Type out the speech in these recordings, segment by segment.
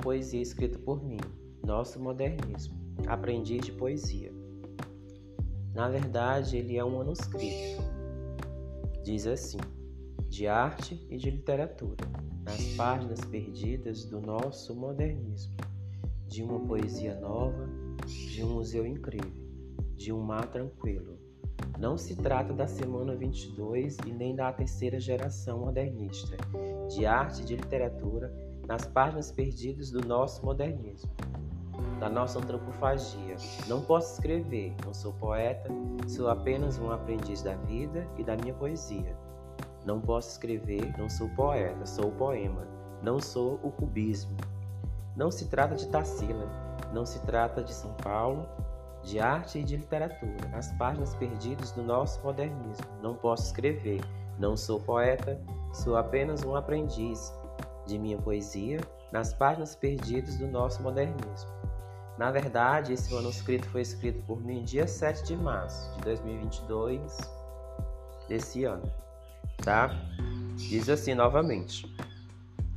poesia escrita por mim, Nosso Modernismo, Aprendiz de Poesia. Na verdade, ele é um manuscrito. Diz assim: de arte e de literatura, nas páginas perdidas do nosso modernismo, de uma poesia nova, de um museu incrível, de um mar tranquilo. Não se trata da semana 22 e nem da terceira geração modernista, de arte e de literatura, nas páginas perdidas do nosso modernismo, da nossa antropofagia. Não posso escrever, não sou poeta, sou apenas um aprendiz da vida e da minha poesia. Não posso escrever, não sou poeta, sou o poema, não sou o cubismo. Não se trata de Tarsila, não se trata de São Paulo, de arte e de literatura, nas páginas perdidas do nosso modernismo. Não posso escrever, não sou poeta, sou apenas um aprendiz de minha poesia nas páginas perdidas do nosso modernismo. Na verdade, esse manuscrito foi escrito por mim dia 7 de março de 2022, desse ano, tá? Diz assim novamente: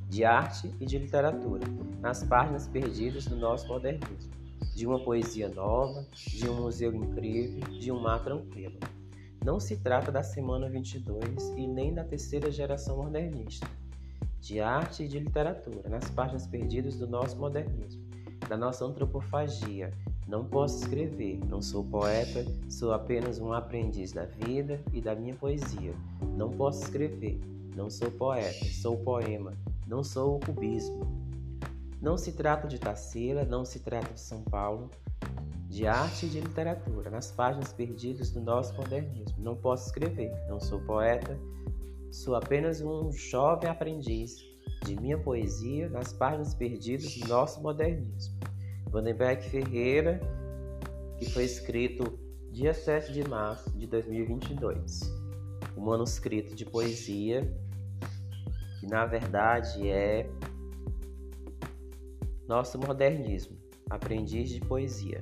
de arte e de literatura, nas páginas perdidas do nosso modernismo, de uma poesia nova, de um museu incrível, de um mar tranquilo. Não se trata da semana 22 e nem da terceira geração modernista de arte e de literatura, nas páginas perdidas do nosso modernismo, da nossa antropofagia. Não posso escrever, não sou poeta, sou apenas um aprendiz da vida e da minha poesia. Não posso escrever, não sou poeta, sou poema, não sou o cubismo. Não se trata de Tarsila, não se trata de São Paulo, de arte e de literatura, nas páginas perdidas do nosso modernismo. Não posso escrever, não sou poeta, Sou apenas um jovem aprendiz de minha poesia nas páginas perdidas do nosso modernismo. Vandenberg Ferreira, que foi escrito dia 7 de março de 2022. O manuscrito de poesia, que na verdade é Nosso Modernismo, Aprendiz de Poesia.